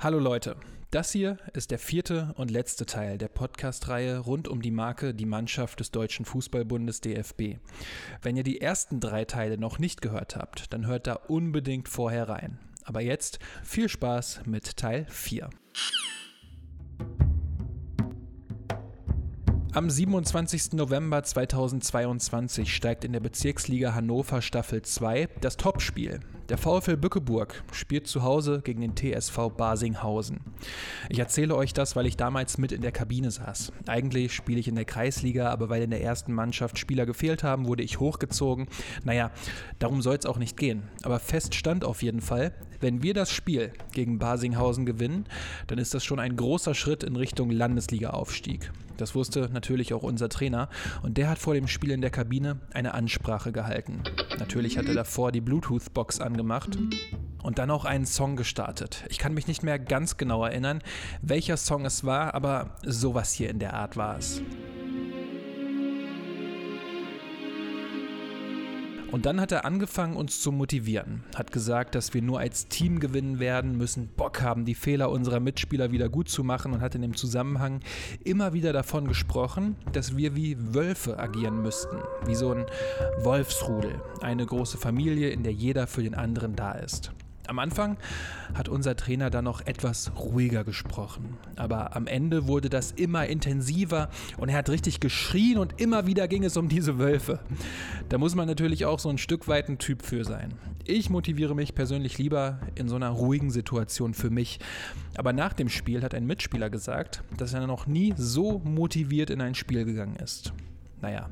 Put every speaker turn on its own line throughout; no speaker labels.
Hallo Leute, das hier ist der vierte und letzte Teil der Podcast-Reihe rund um die Marke Die Mannschaft des Deutschen Fußballbundes DFB. Wenn ihr die ersten drei Teile noch nicht gehört habt, dann hört da unbedingt vorher rein. Aber jetzt viel Spaß mit Teil 4. Am 27. November 2022 steigt in der Bezirksliga Hannover Staffel 2 das Topspiel der VfL Bückeburg spielt zu Hause gegen den TSV Basinghausen. Ich erzähle euch das, weil ich damals mit in der Kabine saß. Eigentlich spiele ich in der Kreisliga, aber weil in der ersten Mannschaft Spieler gefehlt haben, wurde ich hochgezogen. Naja, darum soll es auch nicht gehen. Aber fest stand auf jeden Fall, wenn wir das Spiel gegen Basinghausen gewinnen, dann ist das schon ein großer Schritt in Richtung Landesliga-Aufstieg. Das wusste natürlich auch unser Trainer und der hat vor dem Spiel in der Kabine eine Ansprache gehalten. Natürlich hat er davor die Bluetooth-Box angemacht und dann auch einen Song gestartet. Ich kann mich nicht mehr ganz genau erinnern, welcher Song es war, aber sowas hier in der Art war es. Und dann hat er angefangen, uns zu motivieren. Hat gesagt, dass wir nur als Team gewinnen werden, müssen Bock haben, die Fehler unserer Mitspieler wieder gut zu machen und hat in dem Zusammenhang immer wieder davon gesprochen, dass wir wie Wölfe agieren müssten. Wie so ein Wolfsrudel. Eine große Familie, in der jeder für den anderen da ist. Am Anfang hat unser Trainer dann noch etwas ruhiger gesprochen, aber am Ende wurde das immer intensiver und er hat richtig geschrien und immer wieder ging es um diese Wölfe. Da muss man natürlich auch so ein Stück weit ein Typ für sein. Ich motiviere mich persönlich lieber in so einer ruhigen Situation für mich. Aber nach dem Spiel hat ein Mitspieler gesagt, dass er noch nie so motiviert in ein Spiel gegangen ist. Naja,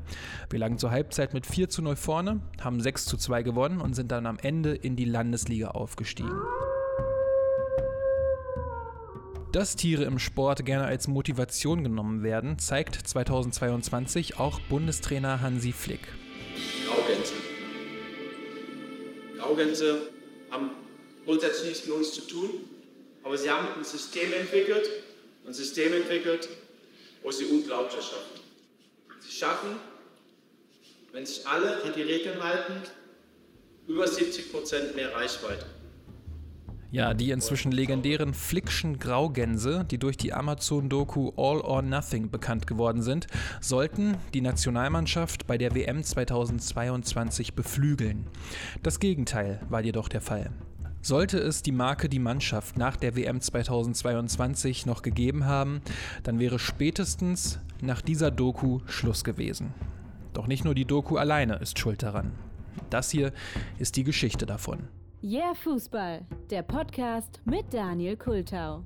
wir lagen zur Halbzeit mit 4 zu 0 vorne, haben 6 zu 2 gewonnen und sind dann am Ende in die Landesliga aufgestiegen. Dass Tiere im Sport gerne als Motivation genommen werden, zeigt 2022 auch Bundestrainer Hansi Flick.
Graugänse. Graugänse haben grundsätzlich nichts mit uns zu tun, aber sie haben ein System entwickelt, ein System entwickelt, wo sie unglaublich schaffen. Schaffen, wenn sich alle an die Regeln halten, über 70 Prozent mehr Reichweite.
Ja, die inzwischen legendären Flickschen Graugänse, die durch die Amazon-Doku All or Nothing bekannt geworden sind, sollten die Nationalmannschaft bei der WM 2022 beflügeln. Das Gegenteil war jedoch der Fall. Sollte es die Marke Die Mannschaft nach der WM 2022 noch gegeben haben, dann wäre spätestens nach dieser Doku Schluss gewesen. Doch nicht nur die Doku alleine ist schuld daran. Das hier ist die Geschichte davon.
Yeah Fußball, der Podcast mit Daniel Kultau.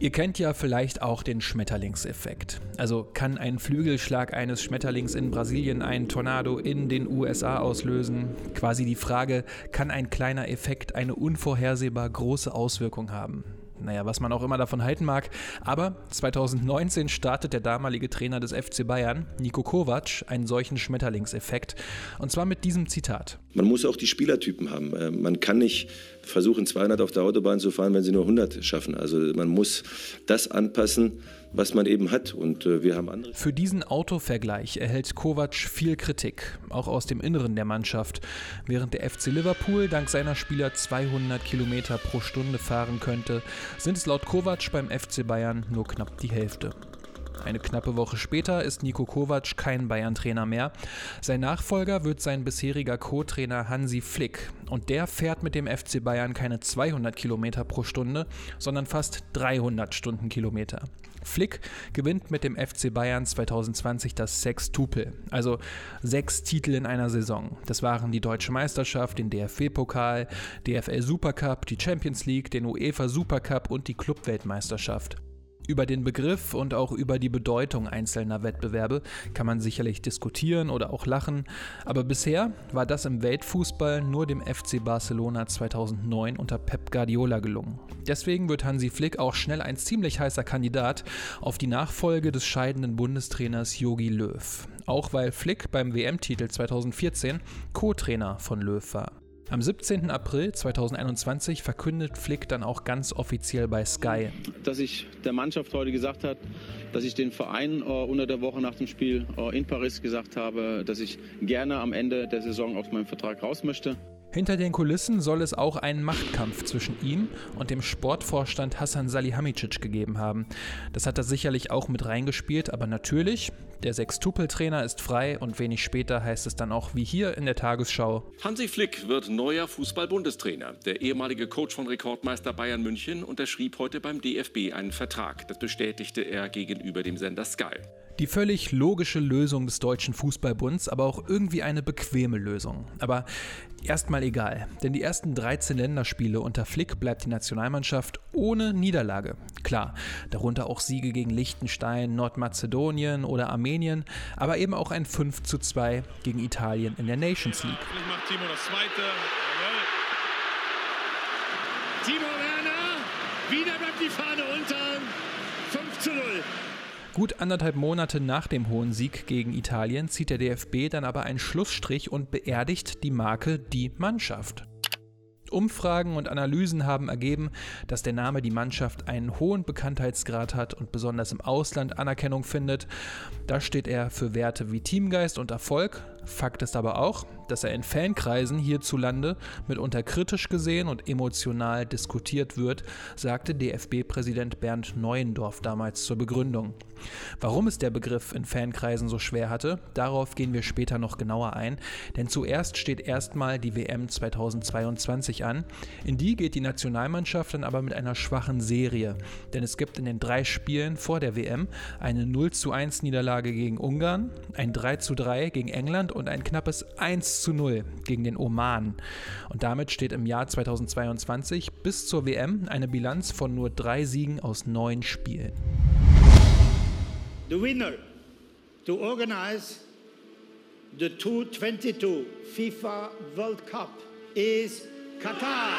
Ihr kennt ja vielleicht auch den Schmetterlingseffekt. Also kann ein Flügelschlag eines Schmetterlings in Brasilien einen Tornado in den USA auslösen? Quasi die Frage, kann ein kleiner Effekt eine unvorhersehbar große Auswirkung haben? Naja, was man auch immer davon halten mag. Aber 2019 startet der damalige Trainer des FC Bayern, Niko Kovac, einen solchen Schmetterlingseffekt. Und zwar mit diesem Zitat.
Man muss auch die Spielertypen haben. Äh, man kann nicht versuchen, 200 auf der Autobahn zu fahren, wenn sie nur 100 schaffen. Also man muss das anpassen, was man eben hat. Und äh, wir haben andere.
Für diesen Autovergleich erhält Kovac viel Kritik, auch aus dem Inneren der Mannschaft. Während der FC Liverpool dank seiner Spieler 200 Kilometer pro Stunde fahren könnte, sind es laut Kovac beim FC Bayern nur knapp die Hälfte. Eine knappe Woche später ist Niko Kovac kein Bayern-Trainer mehr. Sein Nachfolger wird sein bisheriger Co-Trainer Hansi Flick. Und der fährt mit dem FC Bayern keine 200 Kilometer pro Stunde, sondern fast 300 Stundenkilometer. Flick gewinnt mit dem FC Bayern 2020 das Sextupel, also sechs Titel in einer Saison. Das waren die Deutsche Meisterschaft, den DFB-Pokal, DFL Supercup, die Champions League, den UEFA Supercup und die Clubweltmeisterschaft. Über den Begriff und auch über die Bedeutung einzelner Wettbewerbe kann man sicherlich diskutieren oder auch lachen, aber bisher war das im Weltfußball nur dem FC Barcelona 2009 unter Pep Guardiola gelungen. Deswegen wird Hansi Flick auch schnell ein ziemlich heißer Kandidat auf die Nachfolge des scheidenden Bundestrainers Jogi Löw. Auch weil Flick beim WM-Titel 2014 Co-Trainer von Löw war. Am 17. April 2021 verkündet Flick dann auch ganz offiziell bei Sky.
Dass ich der Mannschaft heute gesagt habe, dass ich den Verein äh, unter der Woche nach dem Spiel äh, in Paris gesagt habe, dass ich gerne am Ende der Saison aus meinem Vertrag raus möchte.
Hinter den Kulissen soll es auch einen Machtkampf zwischen ihm und dem Sportvorstand Hassan Salihamidzic gegeben haben. Das hat er sicherlich auch mit reingespielt, aber natürlich, der Sextupel-Trainer ist frei und wenig später heißt es dann auch wie hier in der Tagesschau.
Hansi Flick wird neuer Fußball-Bundestrainer. Der ehemalige Coach von Rekordmeister Bayern München unterschrieb heute beim DFB einen Vertrag. Das bestätigte er gegenüber dem Sender Sky.
Die völlig logische Lösung des Deutschen Fußballbunds, aber auch irgendwie eine bequeme Lösung. Aber erstmal egal, denn die ersten 13 Länderspiele unter Flick bleibt die Nationalmannschaft ohne Niederlage. Klar, darunter auch Siege gegen Liechtenstein, Nordmazedonien oder Armenien, aber eben auch ein 5 zu 2 gegen Italien in der Nations League.
Vielleicht macht Timo das zweite. Timo Werner, wieder bleibt die Fahne unter. 5 zu 0.
Gut anderthalb Monate nach dem hohen Sieg gegen Italien zieht der DFB dann aber einen Schlussstrich und beerdigt die Marke Die Mannschaft. Umfragen und Analysen haben ergeben, dass der Name die Mannschaft einen hohen Bekanntheitsgrad hat und besonders im Ausland Anerkennung findet. Da steht er für Werte wie Teamgeist und Erfolg, Fakt ist aber auch, dass er in Fankreisen hierzulande mitunter kritisch gesehen und emotional diskutiert wird, sagte DFB-Präsident Bernd Neuendorf damals zur Begründung. Warum es der Begriff in Fankreisen so schwer hatte, darauf gehen wir später noch genauer ein, denn zuerst steht erstmal die WM 2022 an. In die geht die Nationalmannschaft dann aber mit einer schwachen Serie, denn es gibt in den drei Spielen vor der WM eine 0 zu 1 Niederlage gegen Ungarn, ein 3 zu 3 gegen England und ein knappes 1 zu 0 gegen den Oman. Und damit steht im Jahr 2022 bis zur WM eine Bilanz von nur drei Siegen aus neun Spielen.
The winner to organize the 2022 FIFA World Cup is Qatar.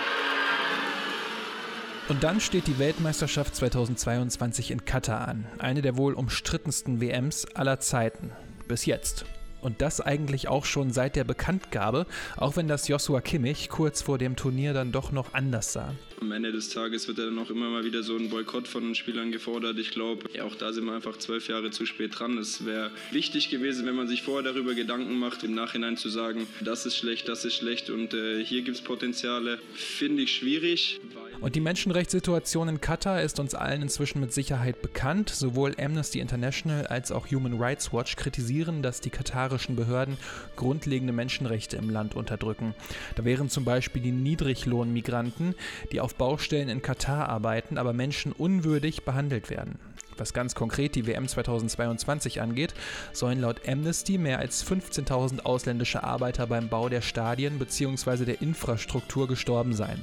Und dann steht die Weltmeisterschaft 2022 in Katar an, eine der wohl umstrittensten WMs aller Zeiten. Bis jetzt. Und das eigentlich auch schon seit der Bekanntgabe, auch wenn das Joshua Kimmich kurz vor dem Turnier dann doch noch anders sah.
Am Ende des Tages wird dann auch immer mal wieder so ein Boykott von den Spielern gefordert. Ich glaube, ja, auch da sind wir einfach zwölf Jahre zu spät dran. Es wäre wichtig gewesen, wenn man sich vorher darüber Gedanken macht, im Nachhinein zu sagen, das ist schlecht, das ist schlecht und äh, hier gibt es Potenziale. Finde ich schwierig.
Und die Menschenrechtssituation in Katar ist uns allen inzwischen mit Sicherheit bekannt. Sowohl Amnesty International als auch Human Rights Watch kritisieren, dass die katarischen Behörden grundlegende Menschenrechte im Land unterdrücken. Da wären zum Beispiel die Niedriglohnmigranten, die auf Baustellen in Katar arbeiten, aber menschenunwürdig behandelt werden. Was ganz konkret die WM 2022 angeht, sollen laut Amnesty mehr als 15.000 ausländische Arbeiter beim Bau der Stadien bzw. der Infrastruktur gestorben sein.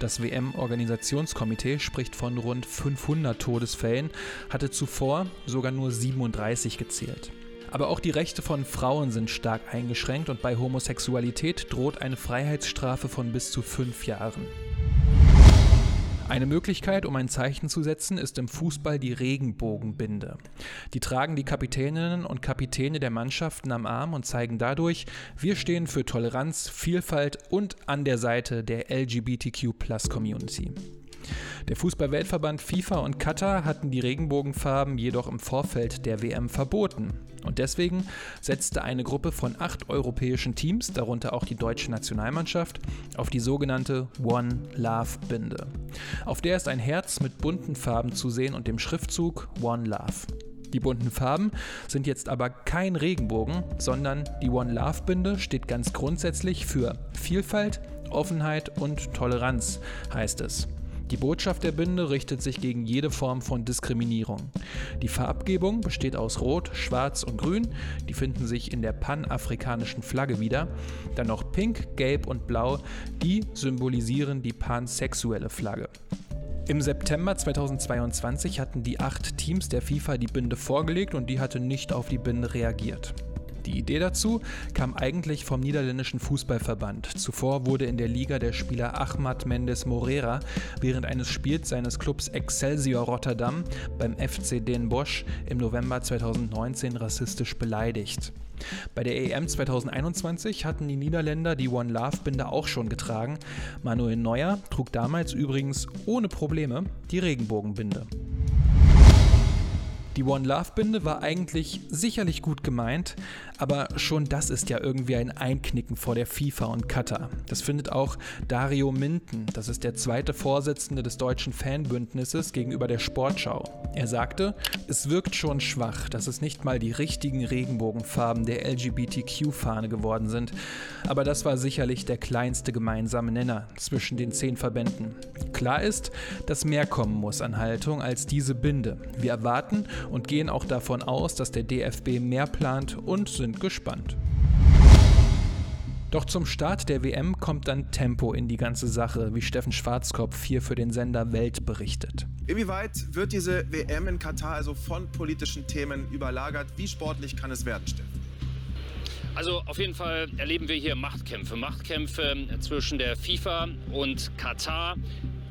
Das WM-Organisationskomitee spricht von rund 500 Todesfällen, hatte zuvor sogar nur 37 gezählt. Aber auch die Rechte von Frauen sind stark eingeschränkt und bei Homosexualität droht eine Freiheitsstrafe von bis zu fünf Jahren. Eine Möglichkeit, um ein Zeichen zu setzen, ist im Fußball die Regenbogenbinde. Die tragen die Kapitäninnen und Kapitäne der Mannschaften am Arm und zeigen dadurch, wir stehen für Toleranz, Vielfalt und an der Seite der LGBTQ-Plus-Community. Der Fußballweltverband FIFA und Katar hatten die Regenbogenfarben jedoch im Vorfeld der WM verboten. Und deswegen setzte eine Gruppe von acht europäischen Teams, darunter auch die deutsche Nationalmannschaft, auf die sogenannte One Love Binde. Auf der ist ein Herz mit bunten Farben zu sehen und dem Schriftzug One Love. Die bunten Farben sind jetzt aber kein Regenbogen, sondern die One Love Binde steht ganz grundsätzlich für Vielfalt, Offenheit und Toleranz, heißt es. Die Botschaft der Binde richtet sich gegen jede Form von Diskriminierung. Die Farbgebung besteht aus Rot, Schwarz und Grün. Die finden sich in der panafrikanischen Flagge wieder. Dann noch Pink, Gelb und Blau. Die symbolisieren die pansexuelle Flagge. Im September 2022 hatten die acht Teams der FIFA die Binde vorgelegt und die hatte nicht auf die Binde reagiert. Die Idee dazu kam eigentlich vom niederländischen Fußballverband. Zuvor wurde in der Liga der Spieler Ahmad Mendes Morera während eines Spiels seines Clubs Excelsior Rotterdam beim FC Den Bosch im November 2019 rassistisch beleidigt. Bei der EM 2021 hatten die Niederländer die One Love Binde auch schon getragen. Manuel Neuer trug damals übrigens ohne Probleme die Regenbogenbinde. Die One Love Binde war eigentlich sicherlich gut gemeint, aber schon das ist ja irgendwie ein Einknicken vor der FIFA und Katar. Das findet auch Dario Minden, das ist der zweite Vorsitzende des deutschen Fanbündnisses gegenüber der Sportschau. Er sagte, es wirkt schon schwach, dass es nicht mal die richtigen Regenbogenfarben der LGBTQ-Fahne geworden sind, aber das war sicherlich der kleinste gemeinsame Nenner zwischen den zehn Verbänden. Klar ist, dass mehr kommen muss an Haltung als diese Binde. Wir erwarten und gehen auch davon aus, dass der DFB mehr plant und sind gespannt. Doch zum Start der WM kommt dann Tempo in die ganze Sache, wie Steffen Schwarzkopf hier für den Sender Welt berichtet.
Inwieweit wird diese WM in Katar also von politischen Themen überlagert? Wie sportlich kann es werden, Steffen?
Also auf jeden Fall erleben wir hier Machtkämpfe. Machtkämpfe zwischen der FIFA und Katar,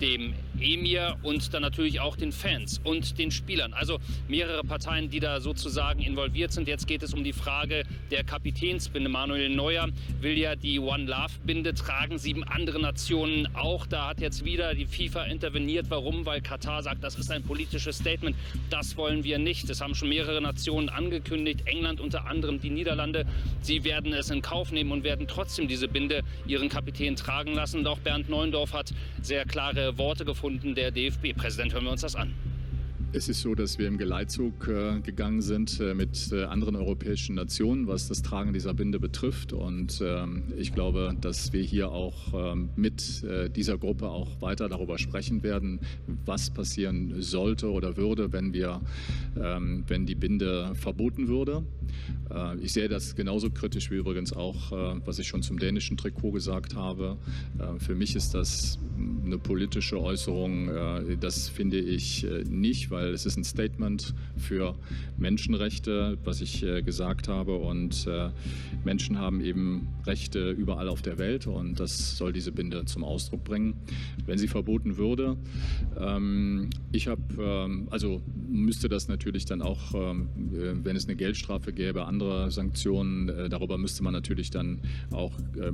dem Emir und dann natürlich auch den Fans und den Spielern. Also mehrere Parteien, die da sozusagen involviert sind. Jetzt geht es um die Frage der Kapitänsbinde. Manuel Neuer will ja die One Love Binde tragen, sieben andere Nationen auch. Da hat jetzt wieder die FIFA interveniert. Warum? Weil Katar sagt, das ist ein politisches Statement. Das wollen wir nicht. Das haben schon mehrere Nationen angekündigt. England unter anderem, die Niederlande. Sie werden es in Kauf nehmen und werden trotzdem diese Binde ihren Kapitän tragen lassen. Auch Bernd Neuendorf hat sehr klare Worte gefunden Kunden der DFB-Präsident. Hören wir uns das an.
Es ist so, dass wir im Geleitzug äh, gegangen sind äh, mit äh, anderen europäischen Nationen, was das Tragen dieser Binde betrifft. Und ähm, ich glaube, dass wir hier auch ähm, mit dieser Gruppe auch weiter darüber sprechen werden, was passieren sollte oder würde, wenn wir, ähm, wenn die Binde verboten würde. Ich sehe das genauso kritisch wie übrigens auch, was ich schon zum dänischen Trikot gesagt habe. für mich ist das eine politische Äußerung. das finde ich nicht, weil weil es ist ein Statement für Menschenrechte, was ich äh, gesagt habe. Und äh, Menschen haben eben Rechte überall auf der Welt und das soll diese Binde zum Ausdruck bringen. Wenn sie verboten würde, ähm, ich habe, ähm, also müsste das natürlich dann auch, ähm, äh, wenn es eine Geldstrafe gäbe, andere Sanktionen, darüber müsste man natürlich dann auch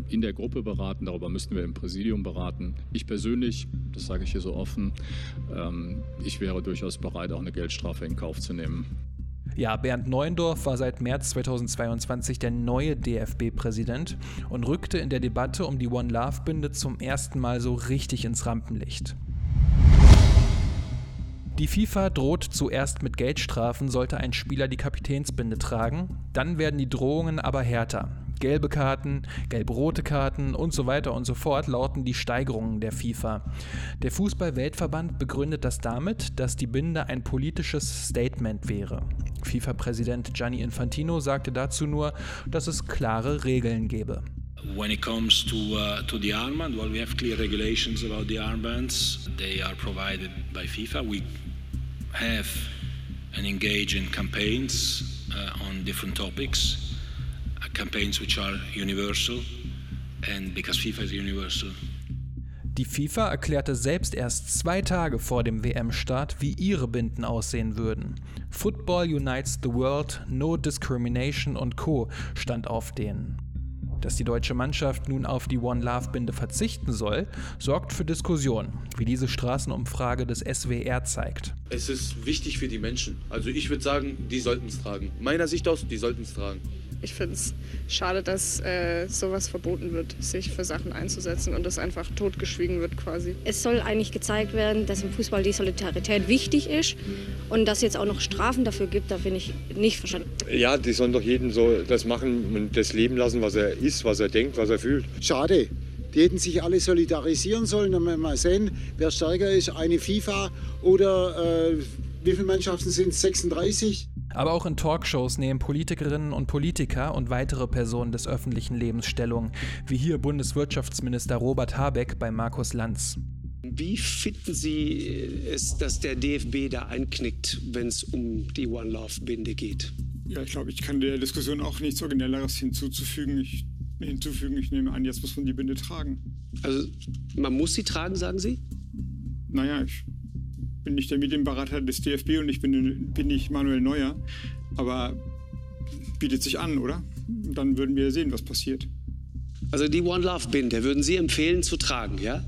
in der Gruppe beraten, darüber müssten wir im Präsidium beraten. Ich persönlich, das sage ich hier so offen, ich wäre durchaus bereit, bereit, auch eine Geldstrafe in Kauf zu nehmen.
Ja, Bernd Neuendorf war seit März 2022 der neue DFB-Präsident und rückte in der Debatte um die One Love-Binde zum ersten Mal so richtig ins Rampenlicht. Die FIFA droht zuerst mit Geldstrafen, sollte ein Spieler die Kapitänsbinde tragen. Dann werden die Drohungen aber härter. Gelbe Karten, gelb-rote Karten und so weiter und so fort lauten die Steigerungen der FIFA. Der Fußball-Weltverband begründet das damit, dass die Binde ein politisches Statement wäre. FIFA-Präsident Gianni Infantino sagte dazu nur, dass es klare Regeln gebe.
When it comes to uh, to the armband, well, we have clear regulations about the armbands. They are provided by FIFA. We have and engage in campaigns uh, on different topics campaigns which are universal and because FIFA is universal.
Die FIFA erklärte selbst erst zwei Tage vor dem WM-Start, wie ihre Binden aussehen würden. Football unites the world, no discrimination und Co. stand auf denen. Dass die deutsche Mannschaft nun auf die One Love Binde verzichten soll, sorgt für Diskussionen, wie diese Straßenumfrage des SWR zeigt.
Es ist wichtig für die Menschen. Also ich würde sagen, die sollten es tragen. Meiner Sicht aus, die sollten es tragen
ich finde es schade, dass äh, sowas verboten wird, sich für Sachen einzusetzen und das einfach totgeschwiegen wird quasi.
Es soll eigentlich gezeigt werden, dass im Fußball die Solidarität wichtig ist und dass es jetzt auch noch Strafen dafür gibt, da bin ich nicht verstanden.
Ja, die sollen doch jeden so das machen und das leben lassen, was er ist, was er denkt, was er fühlt.
Schade. Die hätten sich alle solidarisieren sollen. Dann mal sehen, wer stärker ist, eine FIFA oder äh, wie viele Mannschaften sind es? 36?
Aber auch in Talkshows nehmen Politikerinnen und Politiker und weitere Personen des öffentlichen Lebens Stellung, wie hier Bundeswirtschaftsminister Robert Habeck bei Markus Lanz.
Wie finden Sie es, dass der DFB da einknickt, wenn es um die One Love Binde geht? Ja, ich glaube, ich kann der Diskussion auch nichts Originelleres hinzuzufügen. Ich, hinzufügen. Ich nehme an, jetzt muss man die Binde tragen.
Also, man muss sie tragen, sagen Sie?
Naja, ich bin nicht der Medienberater des DFB und ich bin, bin nicht Manuel Neuer. Aber bietet sich an, oder? Dann würden wir sehen, was passiert.
Also die One Love Binde würden Sie empfehlen zu tragen, ja?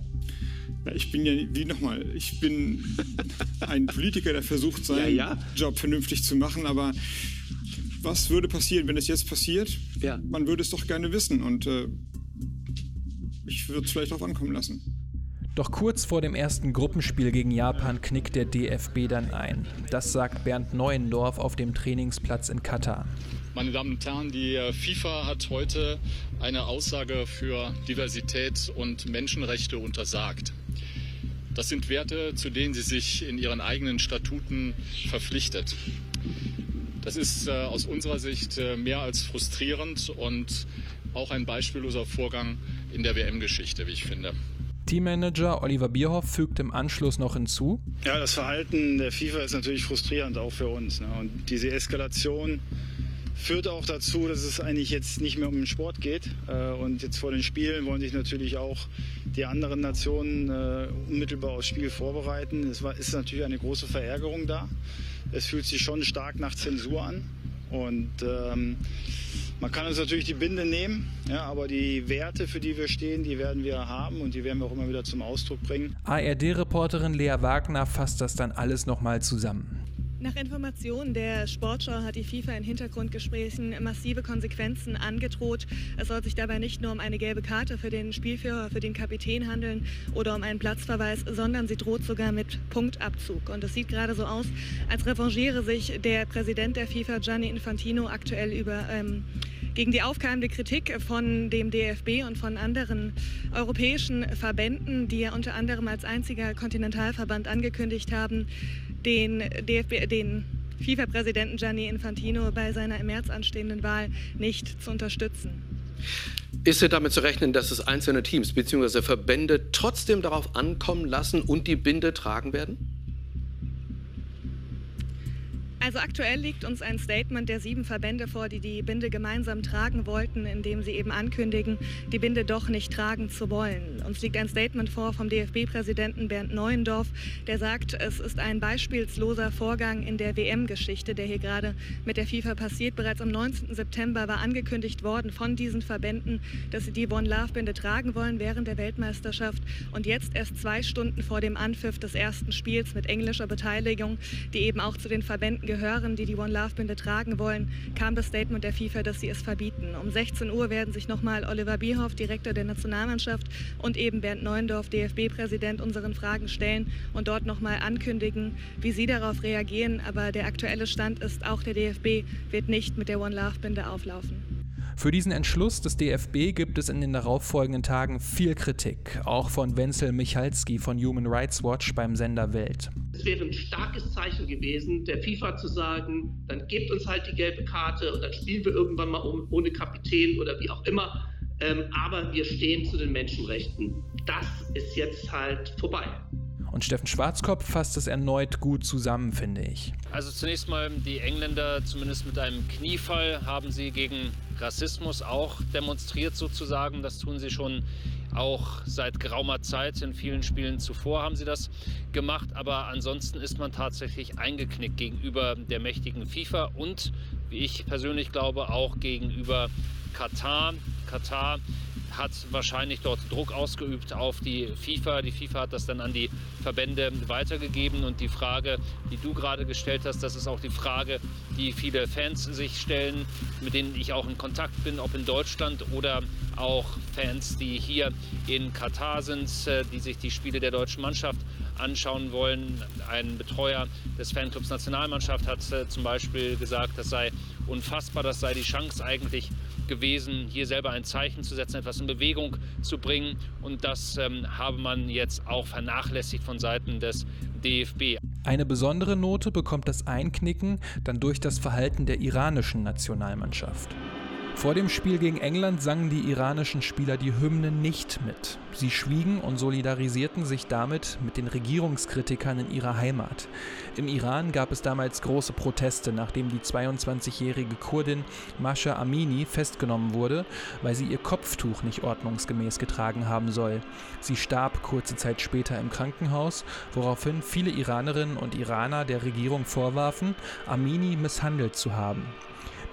Ja, ich bin ja, wie nochmal, ich bin ein Politiker, der versucht, seinen ja, ja. Job vernünftig zu machen, aber was würde passieren, wenn es jetzt passiert? Man würde es doch gerne wissen und äh, ich würde es vielleicht darauf ankommen lassen.
Doch kurz vor dem ersten Gruppenspiel gegen Japan knickt der DFB dann ein. Das sagt Bernd Neuendorf auf dem Trainingsplatz in Katar.
Meine Damen und Herren, die FIFA hat heute eine Aussage für Diversität und Menschenrechte untersagt. Das sind Werte, zu denen sie sich in ihren eigenen Statuten verpflichtet. Das ist äh, aus unserer Sicht äh, mehr als frustrierend und auch ein beispielloser Vorgang in der WM-Geschichte, wie ich finde.
Teammanager Oliver Bierhoff fügt im Anschluss noch hinzu.
Ja, das Verhalten der FIFA ist natürlich frustrierend auch für uns. Ne? Und diese Eskalation führt auch dazu, dass es eigentlich jetzt nicht mehr um den Sport geht. Äh, und jetzt vor den Spielen wollen sich natürlich auch die anderen Nationen äh, unmittelbar aufs Spiel vorbereiten. Es ist natürlich eine große Verärgerung da es fühlt sich schon stark nach Zensur an. Und ähm, man kann uns natürlich die Binde nehmen, ja, aber die Werte, für die wir stehen, die werden wir haben und die werden wir auch immer wieder zum Ausdruck bringen.
ARD-Reporterin Lea Wagner fasst das dann alles nochmal zusammen.
Nach Informationen der Sportschau hat die FIFA in Hintergrundgesprächen massive Konsequenzen angedroht. Es soll sich dabei nicht nur um eine gelbe Karte für den Spielführer, für den Kapitän handeln oder um einen Platzverweis, sondern sie droht sogar mit Punktabzug. Und es sieht gerade so aus, als revanchiere sich der Präsident der FIFA, Gianni Infantino, aktuell über ähm, gegen die aufkeimende Kritik von dem DFB und von anderen europäischen Verbänden, die ja unter anderem als einziger Kontinentalverband angekündigt haben, den DFB, den FIFA-Präsidenten Gianni Infantino bei seiner im März anstehenden Wahl nicht zu unterstützen.
Ist es damit zu rechnen, dass es einzelne Teams bzw. Verbände trotzdem darauf ankommen lassen und die Binde tragen werden?
Also aktuell liegt uns ein Statement der sieben Verbände vor, die die Binde gemeinsam tragen wollten, indem sie eben ankündigen, die Binde doch nicht tragen zu wollen. Uns liegt ein Statement vor vom DFB-Präsidenten Bernd Neuendorf, der sagt, es ist ein beispielsloser Vorgang in der WM-Geschichte, der hier gerade mit der FIFA passiert. Bereits am 19. September war angekündigt worden von diesen Verbänden, dass sie die One Love Binde tragen wollen während der Weltmeisterschaft. Und jetzt erst zwei Stunden vor dem Anpfiff des ersten Spiels mit englischer Beteiligung, die eben auch zu den Verbänden gehören, die die One Love Binde tragen wollen, kam das Statement der FIFA, dass sie es verbieten. Um 16 Uhr werden sich nochmal Oliver Bierhoff, Direktor der Nationalmannschaft, und eben Bernd Neuendorf, DFB-Präsident, unseren Fragen stellen und dort nochmal ankündigen, wie sie darauf reagieren. Aber der aktuelle Stand ist, auch der DFB wird nicht mit der One Love Binde auflaufen.
Für diesen Entschluss des DFB gibt es in den darauffolgenden Tagen viel Kritik, auch von Wenzel Michalski von Human Rights Watch beim Sender Welt.
Es wäre ein starkes Zeichen gewesen, der FIFA zu sagen, dann gebt uns halt die gelbe Karte und dann spielen wir irgendwann mal um, ohne Kapitän oder wie auch immer. Ähm, aber wir stehen zu den Menschenrechten. Das ist jetzt halt vorbei.
Und Steffen Schwarzkopf fasst es erneut gut zusammen, finde ich.
Also zunächst mal, die Engländer, zumindest mit einem Kniefall, haben sie gegen Rassismus auch demonstriert sozusagen. Das tun sie schon auch seit geraumer Zeit. In vielen Spielen zuvor haben sie das gemacht. Aber ansonsten ist man tatsächlich eingeknickt gegenüber der mächtigen FIFA und, wie ich persönlich glaube, auch gegenüber Katar. Katar hat wahrscheinlich dort Druck ausgeübt auf die FIFA. Die FIFA hat das dann an die Verbände weitergegeben. Und die Frage, die du gerade gestellt hast, das ist auch die Frage, die viele Fans sich stellen, mit denen ich auch in Kontakt bin, ob in Deutschland oder auch Fans, die hier in Katar sind, äh, die sich die Spiele der deutschen Mannschaft anschauen wollen. Ein Betreuer des Fanclubs Nationalmannschaft hat äh, zum Beispiel gesagt, das sei unfassbar, das sei die Chance eigentlich gewesen, hier selber ein Zeichen zu setzen, etwas in Bewegung zu bringen. Und das ähm, habe man jetzt auch vernachlässigt von Seiten des DFB.
Eine besondere Note bekommt das Einknicken dann durch das Verhalten der iranischen Nationalmannschaft. Vor dem Spiel gegen England sangen die iranischen Spieler die Hymne nicht mit. Sie schwiegen und solidarisierten sich damit mit den Regierungskritikern in ihrer Heimat. Im Iran gab es damals große Proteste, nachdem die 22-jährige Kurdin Masha Amini festgenommen wurde, weil sie ihr Kopftuch nicht ordnungsgemäß getragen haben soll. Sie starb kurze Zeit später im Krankenhaus, woraufhin viele Iranerinnen und Iraner der Regierung vorwarfen, Amini misshandelt zu haben.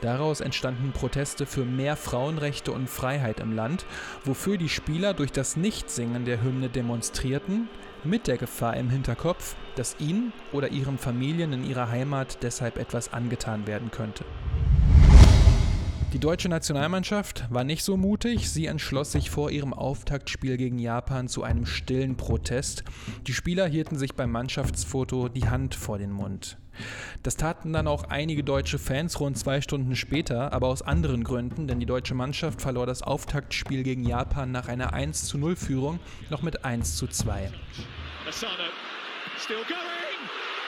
Daraus entstanden Proteste für mehr Frauenrechte und Freiheit im Land, wofür die Spieler durch das Nichtsingen der Hymne demonstrierten, mit der Gefahr im Hinterkopf, dass ihnen oder ihren Familien in ihrer Heimat deshalb etwas angetan werden könnte. Die deutsche Nationalmannschaft war nicht so mutig. Sie entschloss sich vor ihrem Auftaktspiel gegen Japan zu einem stillen Protest. Die Spieler hielten sich beim Mannschaftsfoto die Hand vor den Mund. Das taten dann auch einige deutsche Fans rund zwei Stunden später, aber aus anderen Gründen, denn die deutsche Mannschaft verlor das Auftaktspiel gegen Japan nach einer 1 zu 0 Führung noch mit 1 zu 2. Asano, still going!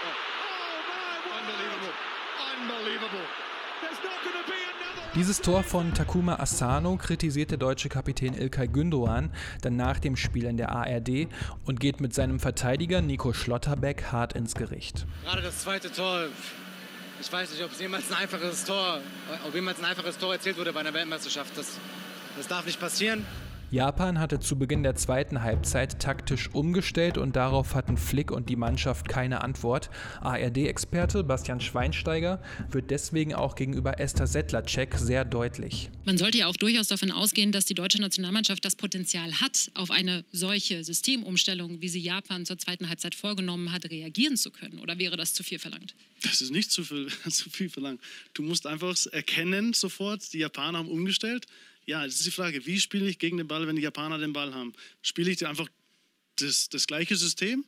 Oh, oh man, unbelievable! Unbelievable! There's not gonna be dieses Tor von Takuma Asano kritisiert der deutsche Kapitän Ilkay Gündoğan dann nach dem Spiel in der ARD und geht mit seinem Verteidiger Nico Schlotterbeck hart ins Gericht.
Gerade das zweite Tor, ich weiß nicht, ob es jemals ein einfaches Tor, ob jemals ein einfaches Tor erzielt wurde bei einer Weltmeisterschaft. Das, das darf nicht passieren.
Japan hatte zu Beginn der zweiten Halbzeit taktisch umgestellt und darauf hatten Flick und die Mannschaft keine Antwort. ARD-Experte Bastian Schweinsteiger wird deswegen auch gegenüber Esther Settlercheck sehr deutlich.
Man sollte ja auch durchaus davon ausgehen, dass die deutsche Nationalmannschaft das Potenzial hat, auf eine solche Systemumstellung, wie sie Japan zur zweiten Halbzeit vorgenommen hat, reagieren zu können. Oder wäre das zu viel verlangt?
Das ist nicht zu viel, zu viel verlangt. Du musst einfach erkennen sofort, die Japaner haben umgestellt ja, das ist die Frage, wie spiele ich gegen den Ball, wenn die Japaner den Ball haben? Spiele ich einfach das, das gleiche System?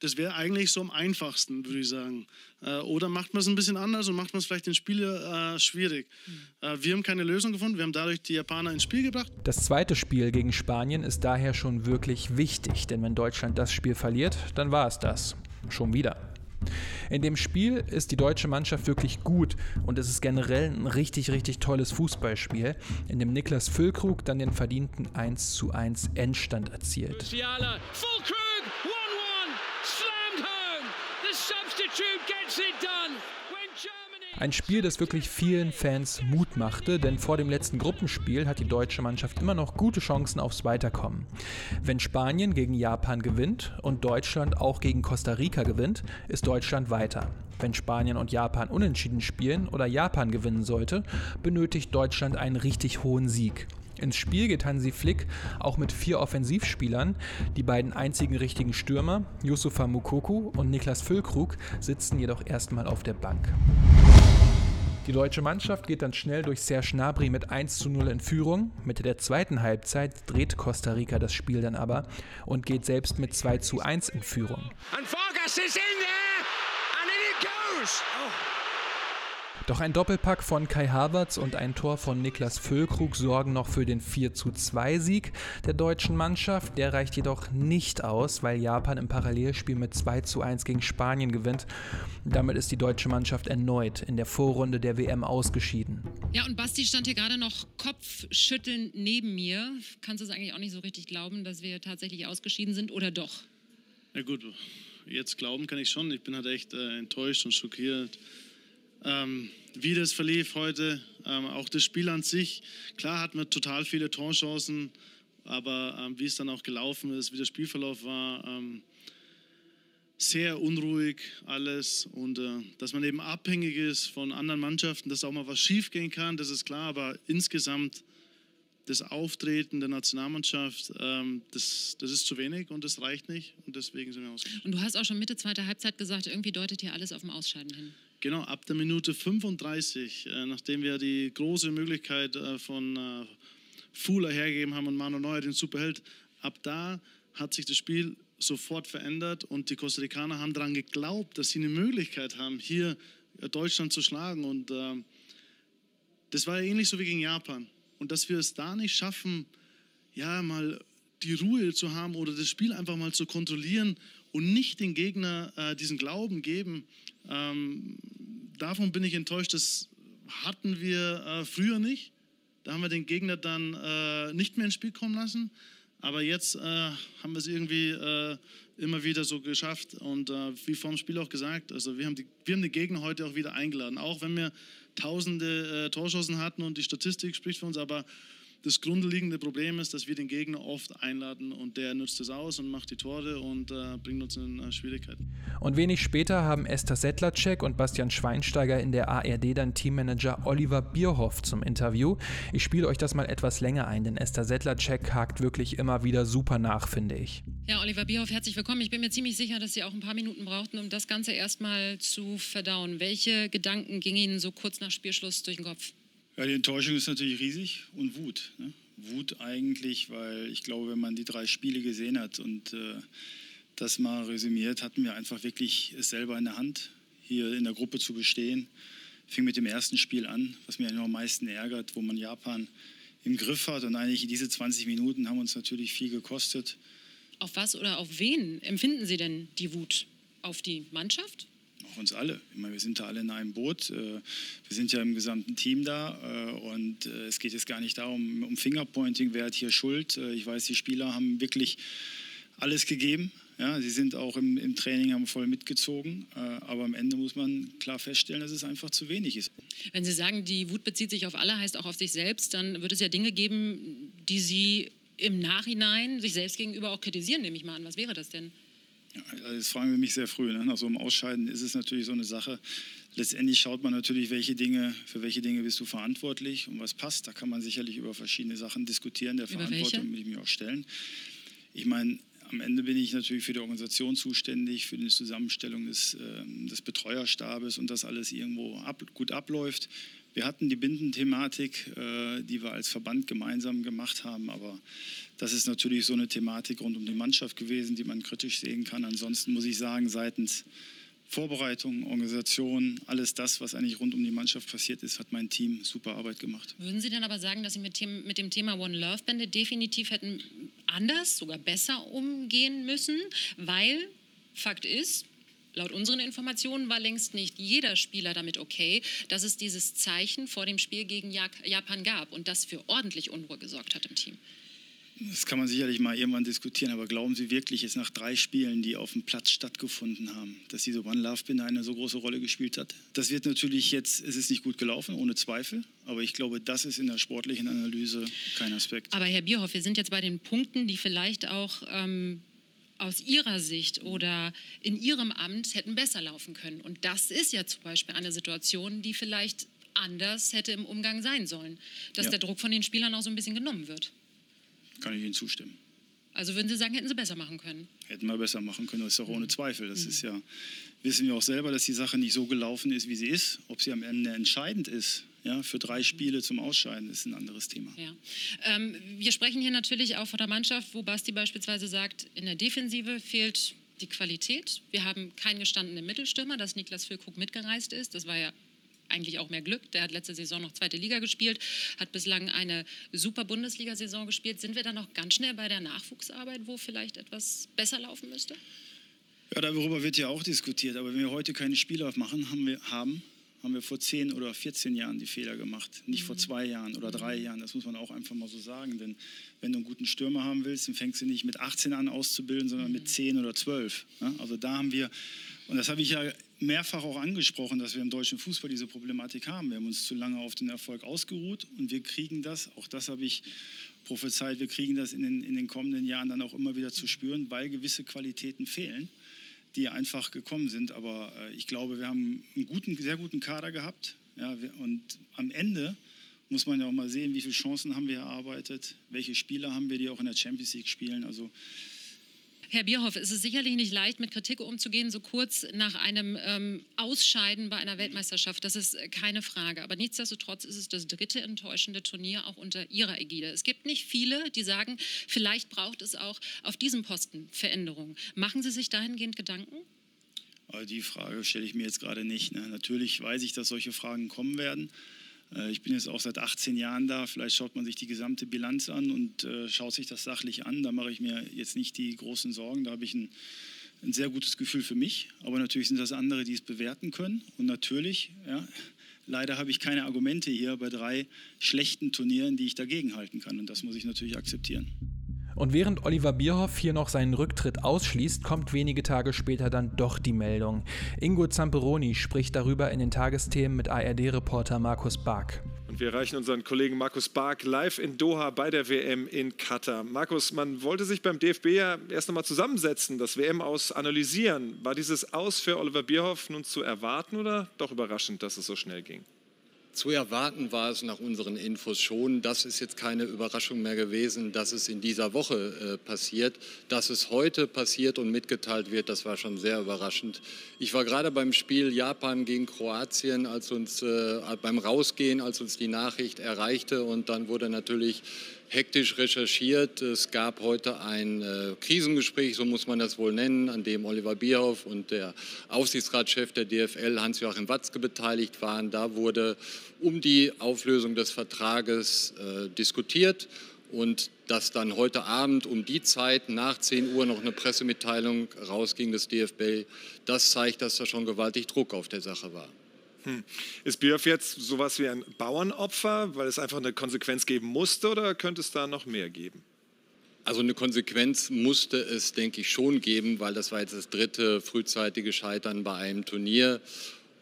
Das wäre eigentlich so am einfachsten, würde ich sagen. Äh, oder macht man es ein bisschen anders und macht man es vielleicht den Spieler äh, schwierig. Äh, wir haben keine Lösung gefunden, wir haben dadurch die Japaner ins Spiel gebracht.
Das zweite Spiel gegen Spanien ist daher schon wirklich wichtig, denn wenn Deutschland das Spiel verliert, dann war es das. Schon wieder. In dem Spiel ist die deutsche Mannschaft wirklich gut und es ist generell ein richtig, richtig tolles Fußballspiel, in dem Niklas Füllkrug dann den verdienten 1 zu 1 Endstand erzielt. Füllkrug, 1-1, slammed home, the substitute gets it done. Ein Spiel, das wirklich vielen Fans Mut machte, denn vor dem letzten Gruppenspiel hat die deutsche Mannschaft immer noch gute Chancen aufs Weiterkommen. Wenn Spanien gegen Japan gewinnt und Deutschland auch gegen Costa Rica gewinnt, ist Deutschland weiter. Wenn Spanien und Japan unentschieden spielen oder Japan gewinnen sollte, benötigt Deutschland einen richtig hohen Sieg. Ins Spiel geht Hansi Flick auch mit vier Offensivspielern. Die beiden einzigen richtigen Stürmer, Yusufa Mukoku und Niklas Füllkrug, sitzen jedoch erstmal auf der Bank. Die deutsche Mannschaft geht dann schnell durch Serge Gnabry mit 1 zu 0 in Führung. Mitte der zweiten Halbzeit dreht Costa Rica das Spiel dann aber und geht selbst mit 2 zu 1 in Führung. And Vargas is in there and in it goes. Oh. Doch ein Doppelpack von Kai Havertz und ein Tor von Niklas Füllkrug sorgen noch für den 4:2 Sieg der deutschen Mannschaft. Der reicht jedoch nicht aus, weil Japan im Parallelspiel mit 2:1 gegen Spanien gewinnt. Damit ist die deutsche Mannschaft erneut in der Vorrunde der WM ausgeschieden.
Ja, und Basti stand hier gerade noch kopfschüttelnd neben mir. Kannst du es eigentlich auch nicht so richtig glauben, dass wir tatsächlich ausgeschieden sind oder doch?
Ja gut, jetzt glauben kann ich schon. Ich bin halt echt äh, enttäuscht und schockiert ähm, wie das verlief heute, ähm, auch das Spiel an sich. Klar hatten wir total viele Torchancen, aber ähm, wie es dann auch gelaufen ist, wie der Spielverlauf war, ähm, sehr unruhig alles und äh, dass man eben abhängig ist von anderen Mannschaften, dass auch mal was schief gehen kann, das ist klar, aber insgesamt das Auftreten der Nationalmannschaft, ähm, das, das ist zu wenig und das reicht nicht und deswegen sind wir ausgeschieden.
Und du hast auch schon Mitte zweiter Halbzeit gesagt, irgendwie deutet hier alles auf dem Ausscheiden hin.
Genau, ab der Minute 35, äh, nachdem wir die große Möglichkeit äh, von äh, Fuller hergegeben haben und Manu Neuer den Superheld, ab da hat sich das Spiel sofort verändert und die Costa Ricaner haben daran geglaubt, dass sie eine Möglichkeit haben, hier Deutschland zu schlagen. Und äh, das war ja ähnlich so wie gegen Japan. Und dass wir es da nicht schaffen, ja, mal die Ruhe zu haben oder das Spiel einfach mal zu kontrollieren und nicht den Gegner äh, diesen Glauben geben, ähm, davon bin ich enttäuscht. Das hatten wir äh, früher nicht. Da haben wir den Gegner dann äh, nicht mehr ins Spiel kommen lassen. Aber jetzt äh, haben wir es irgendwie äh, immer wieder so geschafft. Und äh, wie vor dem Spiel auch gesagt, also wir haben, die, wir haben die Gegner heute auch wieder eingeladen. Auch wenn wir tausende Torschancen hatten und die Statistik spricht für uns, aber das grundlegende Problem ist, dass wir den Gegner oft einladen und der nutzt es aus und macht die Tore und äh, bringt uns in äh, Schwierigkeiten.
Und wenig später haben Esther Settlercheck und Bastian Schweinsteiger in der ARD dann Teammanager Oliver Bierhoff zum Interview. Ich spiele euch das mal etwas länger ein, denn Esther Settlercheck hakt wirklich immer wieder super nach, finde ich.
Ja, Oliver Bierhoff, herzlich willkommen. Ich bin mir ziemlich sicher, dass Sie auch ein paar Minuten brauchten, um das Ganze erstmal zu verdauen. Welche Gedanken gingen Ihnen so kurz nach Spielschluss durch den Kopf?
Ja, die Enttäuschung ist natürlich riesig und Wut. Ne? Wut eigentlich, weil ich glaube, wenn man die drei Spiele gesehen hat und äh, das mal resümiert, hatten wir einfach wirklich es selber in der Hand, hier in der Gruppe zu bestehen. Fing mit dem ersten Spiel an, was mich noch am meisten ärgert, wo man Japan im Griff hat. Und eigentlich diese 20 Minuten haben uns natürlich viel gekostet.
Auf was oder auf wen empfinden Sie denn die Wut? Auf die Mannschaft?
Uns alle. Ich meine, wir sind da alle in einem Boot. Äh, wir sind ja im gesamten Team da äh, und äh, es geht jetzt gar nicht darum, um Fingerpointing, wer hat hier Schuld. Ich weiß, die Spieler haben wirklich alles gegeben. Ja, sie sind auch im, im Training haben voll mitgezogen, aber am Ende muss man klar feststellen, dass es einfach zu wenig ist.
Wenn Sie sagen, die Wut bezieht sich auf alle, heißt auch auf sich selbst, dann wird es ja Dinge geben, die Sie im Nachhinein sich selbst gegenüber auch kritisieren, nehme ich mal an. Was wäre das denn?
Also das fragen wir mich sehr früh. Ne? Nach so einem Ausscheiden ist es natürlich so eine Sache. Letztendlich schaut man natürlich, welche Dinge, für welche Dinge bist du verantwortlich und was passt. Da kann man sicherlich über verschiedene Sachen diskutieren. Der über Verantwortung will ich mich auch stellen. Ich meine, am Ende bin ich natürlich für die Organisation zuständig, für die Zusammenstellung des, äh, des Betreuerstabes und dass alles irgendwo ab, gut abläuft. Wir hatten die Bindenthematik, äh, die wir als Verband gemeinsam gemacht haben, aber das ist natürlich so eine Thematik rund um die Mannschaft gewesen, die man kritisch sehen kann. Ansonsten muss ich sagen, seitens Vorbereitung, Organisation, alles das, was eigentlich rund um die Mannschaft passiert ist, hat mein Team super Arbeit gemacht.
Würden Sie denn aber sagen, dass Sie mit, dem, mit dem Thema One Love Bände definitiv hätten anders, sogar besser umgehen müssen? Weil Fakt ist, Laut unseren Informationen war längst nicht jeder Spieler damit okay, dass es dieses Zeichen vor dem Spiel gegen Japan gab und das für ordentlich Unruhe gesorgt hat im Team.
Das kann man sicherlich mal irgendwann diskutieren, aber glauben Sie wirklich, jetzt nach drei Spielen, die auf dem Platz stattgefunden haben, dass diese One Love Binde eine so große Rolle gespielt hat? Das wird natürlich jetzt, es ist nicht gut gelaufen, ohne Zweifel, aber ich glaube, das ist in der sportlichen Analyse kein Aspekt.
Aber Herr Bierhoff, wir sind jetzt bei den Punkten, die vielleicht auch ähm, aus Ihrer Sicht oder in Ihrem Amt hätten besser laufen können. Und das ist ja zum Beispiel eine Situation, die vielleicht anders hätte im Umgang sein sollen. Dass ja. der Druck von den Spielern auch so ein bisschen genommen wird.
Kann ich Ihnen zustimmen.
Also würden Sie sagen, hätten Sie besser machen können?
Hätten wir besser machen können, das ist doch ohne mhm. Zweifel. Das mhm. ist ja, wissen wir auch selber, dass die Sache nicht so gelaufen ist, wie sie ist. Ob sie am Ende entscheidend ist, ja, für drei Spiele zum Ausscheiden ist ein anderes Thema.
Ja. Ähm, wir sprechen hier natürlich auch von der Mannschaft, wo Basti beispielsweise sagt, in der Defensive fehlt die Qualität. Wir haben keinen gestandenen Mittelstürmer, dass Niklas Füllkrug mitgereist ist. Das war ja eigentlich auch mehr Glück. Der hat letzte Saison noch zweite Liga gespielt, hat bislang eine super Bundesliga-Saison gespielt. Sind wir da noch ganz schnell bei der Nachwuchsarbeit, wo vielleicht etwas besser laufen müsste?
Ja, darüber wird ja auch diskutiert. Aber wenn wir heute keine Spieler machen, haben, wir, haben haben wir vor 10 oder 14 Jahren die Fehler gemacht, nicht mhm. vor zwei Jahren oder drei Jahren. Das muss man auch einfach mal so sagen. Denn wenn du einen guten Stürmer haben willst, dann fängst du nicht mit 18 an auszubilden, sondern mit 10 mhm. oder 12. Also da haben wir, und das habe ich ja mehrfach auch angesprochen, dass wir im deutschen Fußball diese Problematik haben. Wir haben uns zu lange auf den Erfolg ausgeruht und wir kriegen das, auch das habe ich prophezeit, wir kriegen das in den, in den kommenden Jahren dann auch immer wieder zu spüren, weil gewisse Qualitäten fehlen die einfach gekommen sind. Aber äh, ich glaube, wir haben einen guten, sehr guten Kader gehabt. Ja, und am Ende muss man ja auch mal sehen, wie viele Chancen haben wir erarbeitet, welche Spieler haben wir, die auch in der Champions League spielen. Also
Herr Bierhoff, es ist sicherlich nicht leicht, mit Kritik umzugehen, so kurz nach einem ähm, Ausscheiden bei einer Weltmeisterschaft. Das ist äh, keine Frage. Aber nichtsdestotrotz ist es das dritte enttäuschende Turnier auch unter Ihrer Ägide. Es gibt nicht viele, die sagen, vielleicht braucht es auch auf diesem Posten Veränderungen. Machen Sie sich dahingehend Gedanken?
Die Frage stelle ich mir jetzt gerade nicht. Ne? Natürlich weiß ich, dass solche Fragen kommen werden. Äh, ich bin jetzt auch seit 18 Jahren da. Vielleicht schaut man sich die gesamte Bilanz an und äh, schaut sich das sachlich an. Da mache ich mir jetzt nicht die großen Sorgen. Da habe ich ein, ein sehr gutes Gefühl für mich. Aber natürlich sind das andere, die es bewerten können. Und natürlich, ja, leider habe ich keine Argumente hier bei drei schlechten Turnieren, die ich dagegen halten kann. Und das muss ich natürlich akzeptieren.
Und während Oliver Bierhoff hier noch seinen Rücktritt ausschließt, kommt wenige Tage später dann doch die Meldung. Ingo Zamperoni spricht darüber in den Tagesthemen mit ARD-Reporter Markus Bark.
Und wir erreichen unseren Kollegen Markus Bark live in Doha bei der WM in Katar. Markus, man wollte sich beim DFB ja erst einmal zusammensetzen, das WM aus analysieren. War dieses Aus für Oliver Bierhoff nun zu erwarten oder doch überraschend, dass es so schnell ging?
Zu erwarten war es nach unseren Infos schon. Das ist jetzt keine Überraschung mehr gewesen, dass es in dieser Woche äh, passiert. Dass es heute passiert und mitgeteilt wird, das war schon sehr überraschend. Ich war gerade beim Spiel Japan gegen Kroatien, als uns äh, beim Rausgehen, als uns die Nachricht erreichte und dann wurde natürlich hektisch recherchiert. Es gab heute ein äh, Krisengespräch, so muss man das wohl nennen, an dem Oliver Bierhoff und der Aufsichtsratschef der DFL Hans-Joachim Watzke beteiligt waren. Da wurde um die Auflösung des Vertrages äh, diskutiert und dass dann heute Abend um die Zeit nach 10 Uhr noch eine Pressemitteilung rausging des DFB, das zeigt, dass da schon gewaltig Druck auf der Sache war.
Hm. Ist Björf jetzt sowas wie ein Bauernopfer, weil es einfach eine Konsequenz geben musste oder könnte es da noch mehr geben?
Also eine Konsequenz musste es, denke ich, schon geben, weil das war jetzt das dritte frühzeitige Scheitern bei einem Turnier.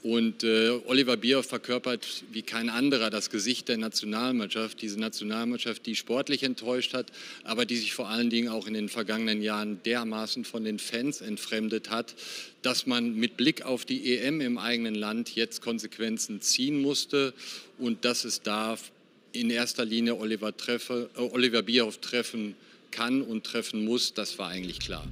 Und äh, Oliver Bierhoff verkörpert wie kein anderer das Gesicht der Nationalmannschaft. Diese Nationalmannschaft, die sportlich enttäuscht hat, aber die sich vor allen Dingen auch in den vergangenen Jahren dermaßen von den Fans entfremdet hat, dass man mit Blick auf die EM im eigenen Land jetzt Konsequenzen ziehen musste und dass es da in erster Linie Oliver, Treffe, äh, Oliver Bierhoff treffen kann und treffen muss, das war eigentlich klar.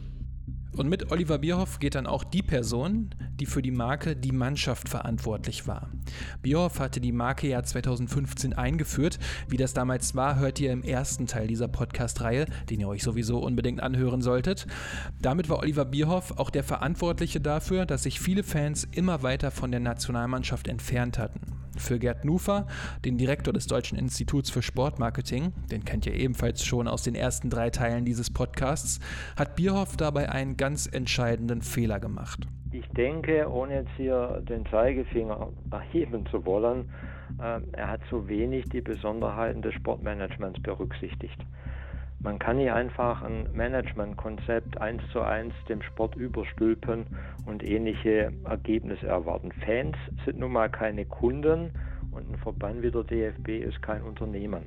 Und mit Oliver Bierhoff geht dann auch die Person, die für die Marke die Mannschaft verantwortlich war. Bierhoff hatte die Marke ja 2015 eingeführt. Wie das damals war, hört ihr im ersten Teil dieser Podcast-Reihe, den ihr euch sowieso unbedingt anhören solltet. Damit war Oliver Bierhoff auch der Verantwortliche dafür, dass sich viele Fans immer weiter von der Nationalmannschaft entfernt hatten. Für Gerd Nufer, den Direktor des Deutschen Instituts für Sportmarketing, den kennt ihr ebenfalls schon aus den ersten drei Teilen dieses Podcasts, hat Bierhoff dabei einen ganz entscheidenden Fehler gemacht.
Ich denke, ohne jetzt hier den Zeigefinger erheben zu wollen, äh, er hat zu wenig die Besonderheiten des Sportmanagements berücksichtigt. Man kann nicht einfach ein Managementkonzept eins zu eins dem Sport überstülpen und ähnliche Ergebnisse erwarten. Fans sind nun mal keine Kunden und ein Verband wie der DFB ist kein Unternehmen.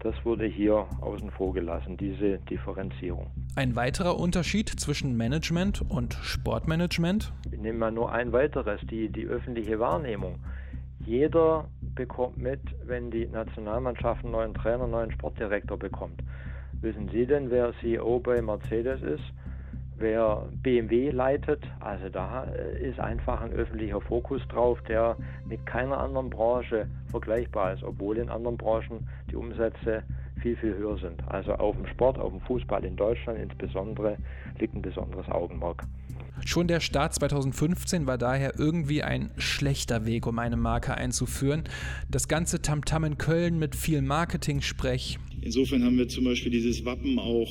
Das wurde hier außen vor gelassen, diese Differenzierung.
Ein weiterer Unterschied zwischen Management und Sportmanagement?
Ich nehme mal nur ein weiteres, die, die öffentliche Wahrnehmung. Jeder bekommt mit, wenn die Nationalmannschaft einen neuen Trainer, einen neuen Sportdirektor bekommt. Wissen Sie denn, wer CEO bei Mercedes ist? Wer BMW leitet? Also da äh, ist einfach ein öffentlicher Fokus drauf, der mit keiner anderen Branche vergleichbar ist, obwohl in anderen Branchen die Umsätze viel, viel höher sind. Also auf dem Sport, auf dem Fußball in Deutschland insbesondere liegt ein besonderes Augenmerk.
Schon der Start 2015 war daher irgendwie ein schlechter Weg, um eine Marke einzuführen. Das ganze Tamtam in Köln mit viel Marketing-Sprech.
Insofern haben wir zum Beispiel dieses Wappen auch,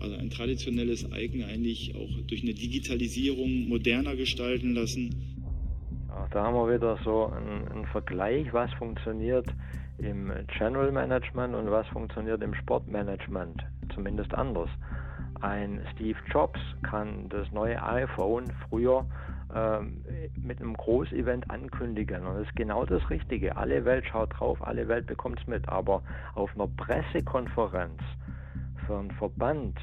also ein traditionelles Icon eigentlich auch durch eine Digitalisierung moderner gestalten lassen.
Ja, da haben wir wieder so einen, einen Vergleich, was funktioniert im General Management und was funktioniert im Sportmanagement, zumindest anders. Ein Steve Jobs kann das neue iPhone früher ähm, mit einem Großevent ankündigen. Und das ist genau das Richtige. Alle Welt schaut drauf, alle Welt bekommt es mit. Aber auf einer Pressekonferenz für einen Verband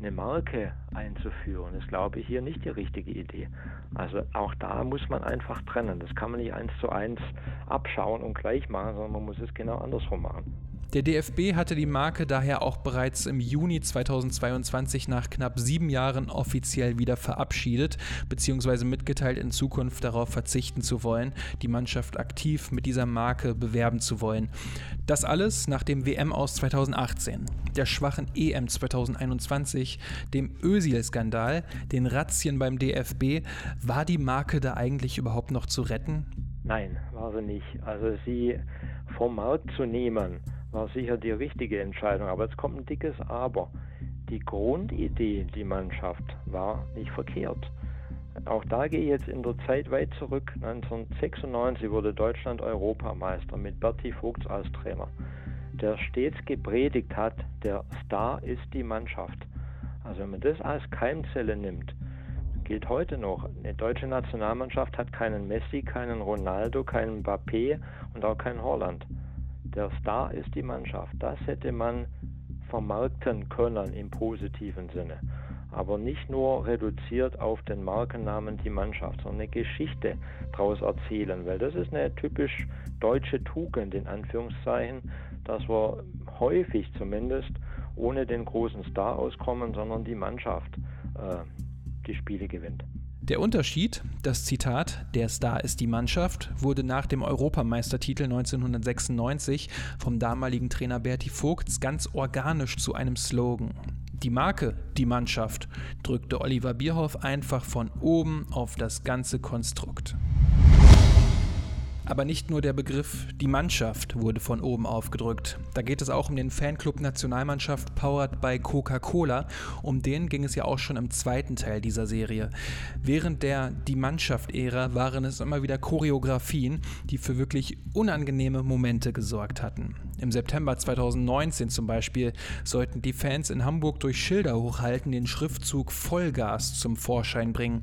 eine Marke einzuführen, ist, glaube ich, hier nicht die richtige Idee. Also auch da muss man einfach trennen. Das kann man nicht eins zu eins abschauen und gleich machen, sondern man muss es genau andersrum machen.
Der DFB hatte die Marke daher auch bereits im Juni 2022 nach knapp sieben Jahren offiziell wieder verabschiedet bzw. mitgeteilt, in Zukunft darauf verzichten zu wollen, die Mannschaft aktiv mit dieser Marke bewerben zu wollen. Das alles nach dem WM aus 2018, der schwachen EM 2021, dem Özil-Skandal, den Razzien beim DFB. War die Marke da eigentlich überhaupt noch zu retten?
Nein, war sie nicht. Also sie vom Markt zu nehmen, war sicher die richtige Entscheidung. Aber jetzt kommt ein dickes Aber. Die Grundidee, die Mannschaft, war nicht verkehrt. auch da gehe ich jetzt in der Zeit weit zurück. 1996 wurde Deutschland Europameister mit Berti Vogts als Trainer, der stets gepredigt hat, der Star ist die Mannschaft. Also wenn man das als Keimzelle nimmt, gilt heute noch. Eine deutsche Nationalmannschaft hat keinen Messi, keinen Ronaldo, keinen Mbappé und auch keinen Holland. Der Star ist die Mannschaft. Das hätte man vermarkten können im positiven Sinne. Aber nicht nur reduziert auf den Markennamen die Mannschaft, sondern eine Geschichte daraus erzählen. Weil das ist eine typisch deutsche Tugend in Anführungszeichen, dass wir häufig zumindest ohne den großen Star auskommen, sondern die Mannschaft äh, die Spiele gewinnt.
Der Unterschied, das Zitat, der Star ist die Mannschaft, wurde nach dem Europameistertitel 1996 vom damaligen Trainer Berti Vogts ganz organisch zu einem Slogan. Die Marke, die Mannschaft, drückte Oliver Bierhoff einfach von oben auf das ganze Konstrukt. Aber nicht nur der Begriff die Mannschaft wurde von oben aufgedrückt. Da geht es auch um den Fanclub Nationalmannschaft powered by Coca-Cola. Um den ging es ja auch schon im zweiten Teil dieser Serie. Während der Die Mannschaft-Ära waren es immer wieder Choreografien, die für wirklich unangenehme Momente gesorgt hatten. Im September 2019 zum Beispiel sollten die Fans in Hamburg durch Schilder hochhalten den Schriftzug Vollgas zum Vorschein bringen.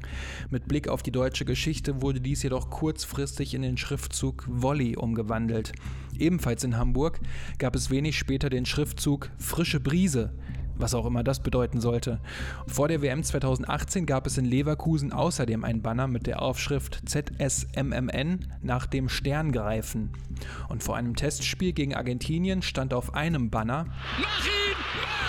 Mit Blick auf die deutsche Geschichte wurde dies jedoch kurzfristig in den Schriftzug Volley umgewandelt. Ebenfalls in Hamburg gab es wenig später den Schriftzug Frische Brise, was auch immer das bedeuten sollte. Vor der WM 2018 gab es in Leverkusen außerdem ein Banner mit der Aufschrift ZSMMN nach dem Stern greifen. Und vor einem Testspiel gegen Argentinien stand auf einem Banner Mach ihn! Mach!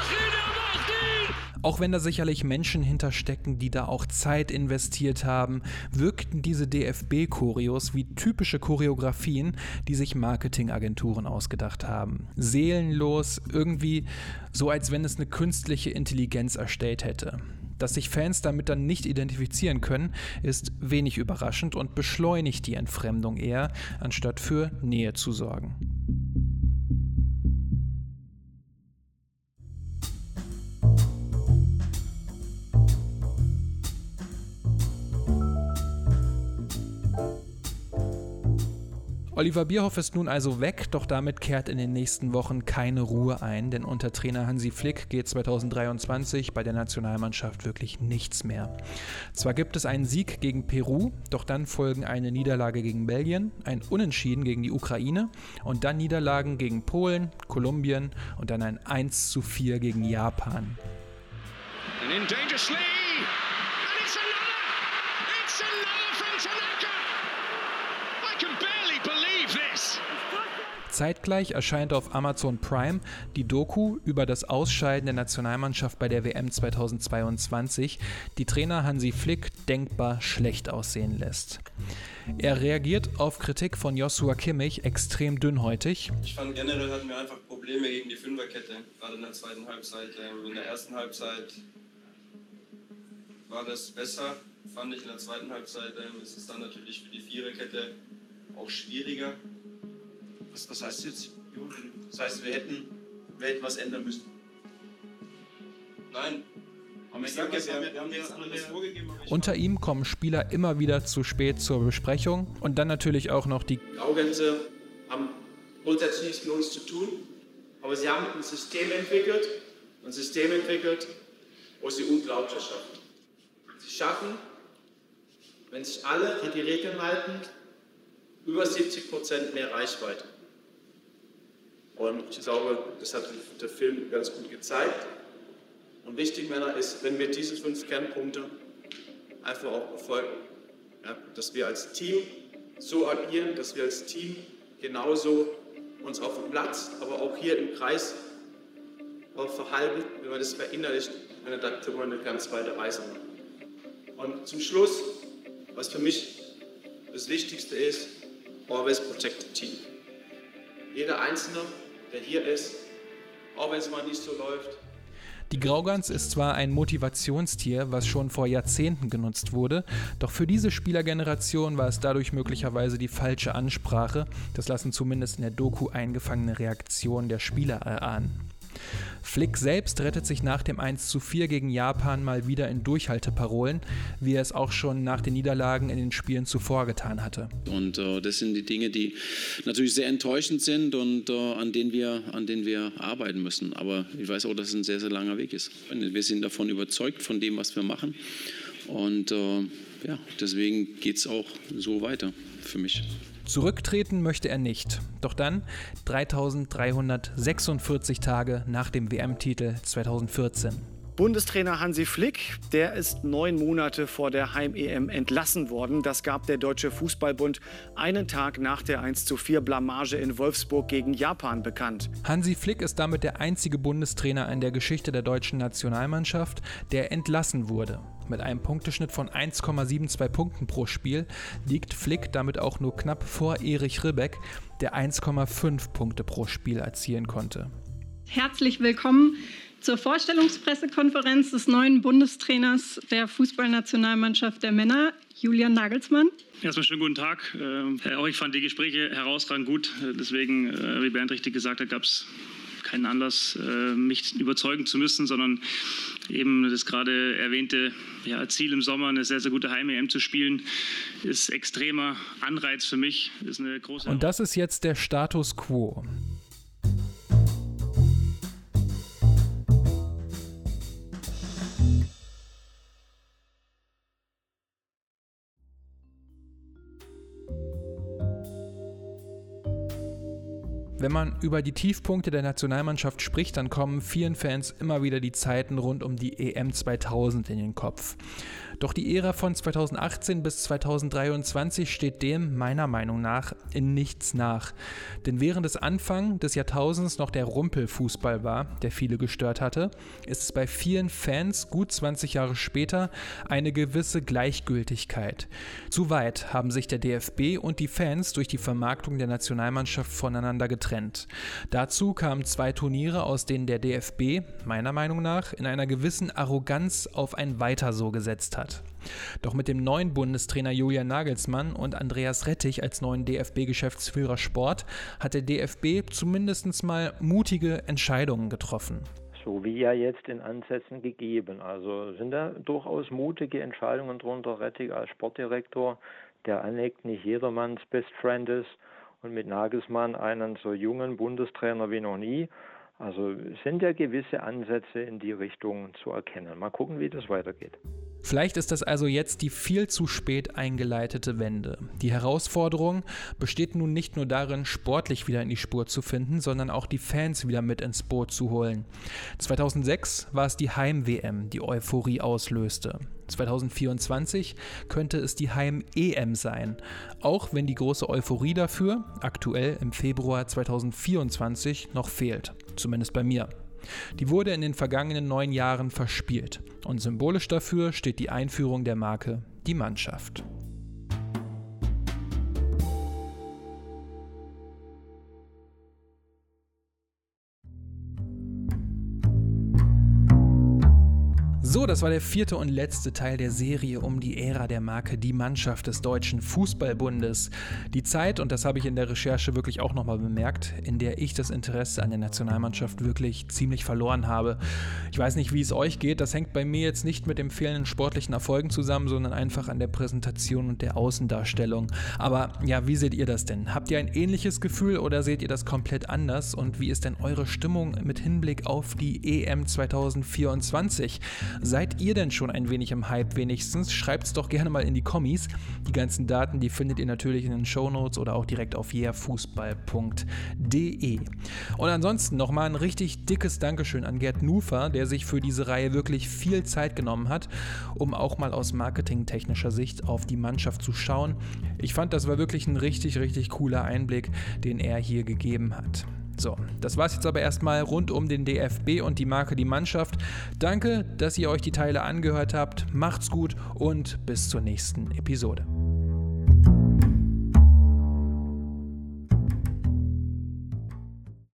Auch wenn da sicherlich Menschen hinterstecken, die da auch Zeit investiert haben, wirkten diese DFB-Choreos wie typische Choreografien, die sich Marketingagenturen ausgedacht haben. Seelenlos, irgendwie so, als wenn es eine künstliche Intelligenz erstellt hätte. Dass sich Fans damit dann nicht identifizieren können, ist wenig überraschend und beschleunigt die Entfremdung eher, anstatt für Nähe zu sorgen. Oliver Bierhoff ist nun also weg, doch damit kehrt in den nächsten Wochen keine Ruhe ein, denn unter Trainer Hansi Flick geht 2023 bei der Nationalmannschaft wirklich nichts mehr. Zwar gibt es einen Sieg gegen Peru, doch dann folgen eine Niederlage gegen Belgien, ein Unentschieden gegen die Ukraine und dann Niederlagen gegen Polen, Kolumbien und dann ein 1 zu 4 gegen Japan. And in danger, Zeitgleich erscheint auf Amazon Prime die Doku über das Ausscheiden der Nationalmannschaft bei der WM 2022, die Trainer Hansi Flick denkbar schlecht aussehen lässt. Er reagiert auf Kritik von Joshua Kimmich extrem dünnhäutig.
Ich fand generell hatten wir einfach Probleme gegen die Fünferkette, gerade in der zweiten Halbzeit. Ähm, in der ersten Halbzeit war das besser, fand ich. In der zweiten Halbzeit ähm, ist es dann natürlich für die Viererkette auch schwieriger.
Was, was heißt jetzt? Das heißt, wir hätten, wir hätten was ändern müssen.
Nein.
Unter ihm kommen Spieler immer wieder zu spät zur Besprechung und dann natürlich auch noch die
Graugänse haben grundsätzlich nichts mit uns zu tun, aber sie haben ein System entwickelt, ein System entwickelt, wo sie unglaublich schaffen. Sie schaffen, wenn sich alle an die Regeln halten, über 70 Prozent mehr Reichweite. Und ich glaube, das hat der Film ganz gut gezeigt. Und wichtig, Männer, ist, wenn wir diese fünf Kernpunkte einfach auch befolgen, ja, dass wir als Team so agieren, dass wir als Team genauso uns auf dem Platz, aber auch hier im Kreis auch verhalten, wenn wir das verinnerlichen, dann können wir eine ganz weite Reise machen. Und zum Schluss, was für mich das Wichtigste ist, always protect the team. Jeder Einzelne der hier ist, auch wenn es mal nicht so läuft.
Die Graugans ist zwar ein Motivationstier, was schon vor Jahrzehnten genutzt wurde, doch für diese Spielergeneration war es dadurch möglicherweise die falsche Ansprache. Das lassen zumindest in der Doku eingefangene Reaktionen der Spieler erahnen. Flick selbst rettet sich nach dem 1:4 gegen Japan mal wieder in Durchhalteparolen, wie er es auch schon nach den Niederlagen in den Spielen zuvor getan hatte.
Und äh, das sind die Dinge, die natürlich sehr enttäuschend sind und äh, an, denen wir, an denen wir arbeiten müssen. Aber ich weiß auch, dass es ein sehr, sehr langer Weg ist. Wir sind davon überzeugt, von dem, was wir machen. Und äh, ja, deswegen geht es auch so weiter für mich.
Zurücktreten möchte er nicht. Doch dann, 3346 Tage nach dem WM-Titel 2014.
Bundestrainer Hansi Flick, der ist neun Monate vor der Heim-EM entlassen worden. Das gab der Deutsche Fußballbund einen Tag nach der 1:4 Blamage in Wolfsburg gegen Japan bekannt.
Hansi Flick ist damit der einzige Bundestrainer in der Geschichte der deutschen Nationalmannschaft, der entlassen wurde. Mit einem Punkteschnitt von 1,72 Punkten pro Spiel liegt Flick damit auch nur knapp vor Erich Ribbeck, der 1,5 Punkte pro Spiel erzielen konnte.
Herzlich willkommen zur Vorstellungspressekonferenz des neuen Bundestrainers der Fußballnationalmannschaft der Männer, Julian Nagelsmann.
Erstmal schönen guten Tag. Äh, auch ich fand die Gespräche herausragend gut. Deswegen, äh, wie Bernd richtig gesagt hat, gab es keinen Anlass, äh, mich überzeugen zu müssen, sondern eben das gerade erwähnte ja, Ziel im Sommer, eine sehr, sehr gute Heim-EM zu spielen, ist extremer Anreiz für mich. Ist eine große
Und das ist jetzt der Status quo. Wenn man über die Tiefpunkte der Nationalmannschaft spricht, dann kommen vielen Fans immer wieder die Zeiten rund um die EM 2000 in den Kopf. Doch die Ära von 2018 bis 2023 steht dem meiner Meinung nach in nichts nach. Denn während es Anfang des Jahrtausends noch der Rumpelfußball war, der viele gestört hatte, ist es bei vielen Fans gut 20 Jahre später eine gewisse Gleichgültigkeit. Zu weit haben sich der DFB und die Fans durch die Vermarktung der Nationalmannschaft voneinander getrennt. Dazu kamen zwei Turniere, aus denen der DFB, meiner Meinung nach, in einer gewissen Arroganz auf ein Weiter so gesetzt hat. Doch mit dem neuen Bundestrainer Julian Nagelsmann und Andreas Rettich als neuen DFB-Geschäftsführer Sport hat der DFB zumindest mal mutige Entscheidungen getroffen.
So wie ja jetzt in Ansätzen gegeben. Also sind da durchaus mutige Entscheidungen drunter. Rettich als Sportdirektor, der aneckt nicht jedermanns Best Friend ist und mit Nagelsmann einen so jungen Bundestrainer wie noch nie. Also sind ja gewisse Ansätze in die Richtung zu erkennen. Mal gucken, wie das weitergeht.
Vielleicht ist das also jetzt die viel zu spät eingeleitete Wende. Die Herausforderung besteht nun nicht nur darin, sportlich wieder in die Spur zu finden, sondern auch die Fans wieder mit ins Boot zu holen. 2006 war es die Heim-WM, die Euphorie auslöste. 2024 könnte es die Heim-EM sein, auch wenn die große Euphorie dafür aktuell im Februar 2024 noch fehlt, zumindest bei mir. Die wurde in den vergangenen neun Jahren verspielt und symbolisch dafür steht die Einführung der Marke Die Mannschaft. So, das war der vierte und letzte Teil der Serie um die Ära der Marke Die Mannschaft des Deutschen Fußballbundes. Die Zeit, und das habe ich in der Recherche wirklich auch nochmal bemerkt, in der ich das Interesse an der Nationalmannschaft wirklich ziemlich verloren habe. Ich weiß nicht, wie es euch geht, das hängt bei mir jetzt nicht mit dem fehlenden sportlichen Erfolgen zusammen, sondern einfach an der Präsentation und der Außendarstellung. Aber ja, wie seht ihr das denn? Habt ihr ein ähnliches Gefühl oder seht ihr das komplett anders? Und wie ist denn eure Stimmung mit Hinblick auf die EM 2024? Seid ihr denn schon ein wenig im Hype wenigstens? Schreibt es doch gerne mal in die Kommis. Die ganzen Daten, die findet ihr natürlich in den Show Notes oder auch direkt auf yeahfußball.de. Und ansonsten nochmal ein richtig dickes Dankeschön an Gerd Nufer, der sich für diese Reihe wirklich viel Zeit genommen hat, um auch mal aus marketingtechnischer Sicht auf die Mannschaft zu schauen. Ich fand, das war wirklich ein richtig, richtig cooler Einblick, den er hier gegeben hat. So, das war es jetzt aber erstmal rund um den DFB und die Marke Die Mannschaft. Danke, dass ihr euch die Teile angehört habt. Macht's gut und bis zur nächsten Episode.